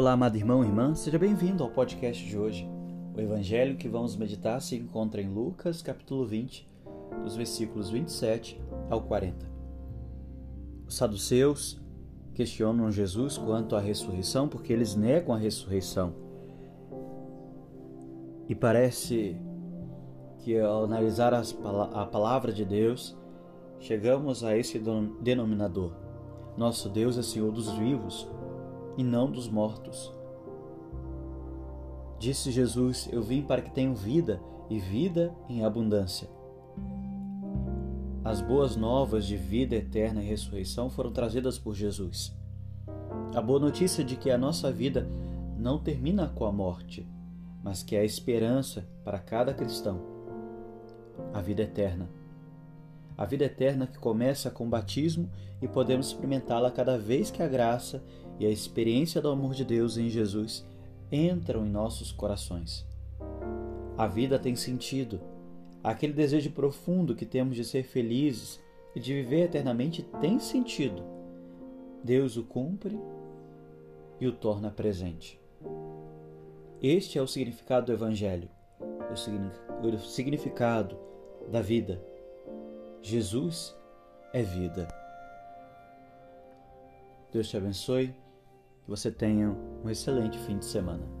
Olá, amado irmão e irmã, seja bem-vindo ao podcast de hoje. O evangelho que vamos meditar se encontra em Lucas, capítulo 20, dos versículos 27 ao 40. Os saduceus questionam Jesus quanto à ressurreição porque eles negam a ressurreição. E parece que ao analisar a palavra de Deus, chegamos a esse denominador. Nosso Deus é Senhor dos vivos e não dos mortos. Disse Jesus: Eu vim para que tenham vida e vida em abundância. As boas novas de vida eterna e ressurreição foram trazidas por Jesus. A boa notícia de que a nossa vida não termina com a morte, mas que a esperança para cada cristão. A vida eterna. A vida eterna que começa com o batismo e podemos experimentá-la cada vez que a graça e a experiência do amor de Deus em Jesus entram em nossos corações. A vida tem sentido. Aquele desejo profundo que temos de ser felizes e de viver eternamente tem sentido. Deus o cumpre e o torna presente. Este é o significado do Evangelho, o significado da vida. Jesus é vida. Deus te abençoe. Que você tenha um excelente fim de semana.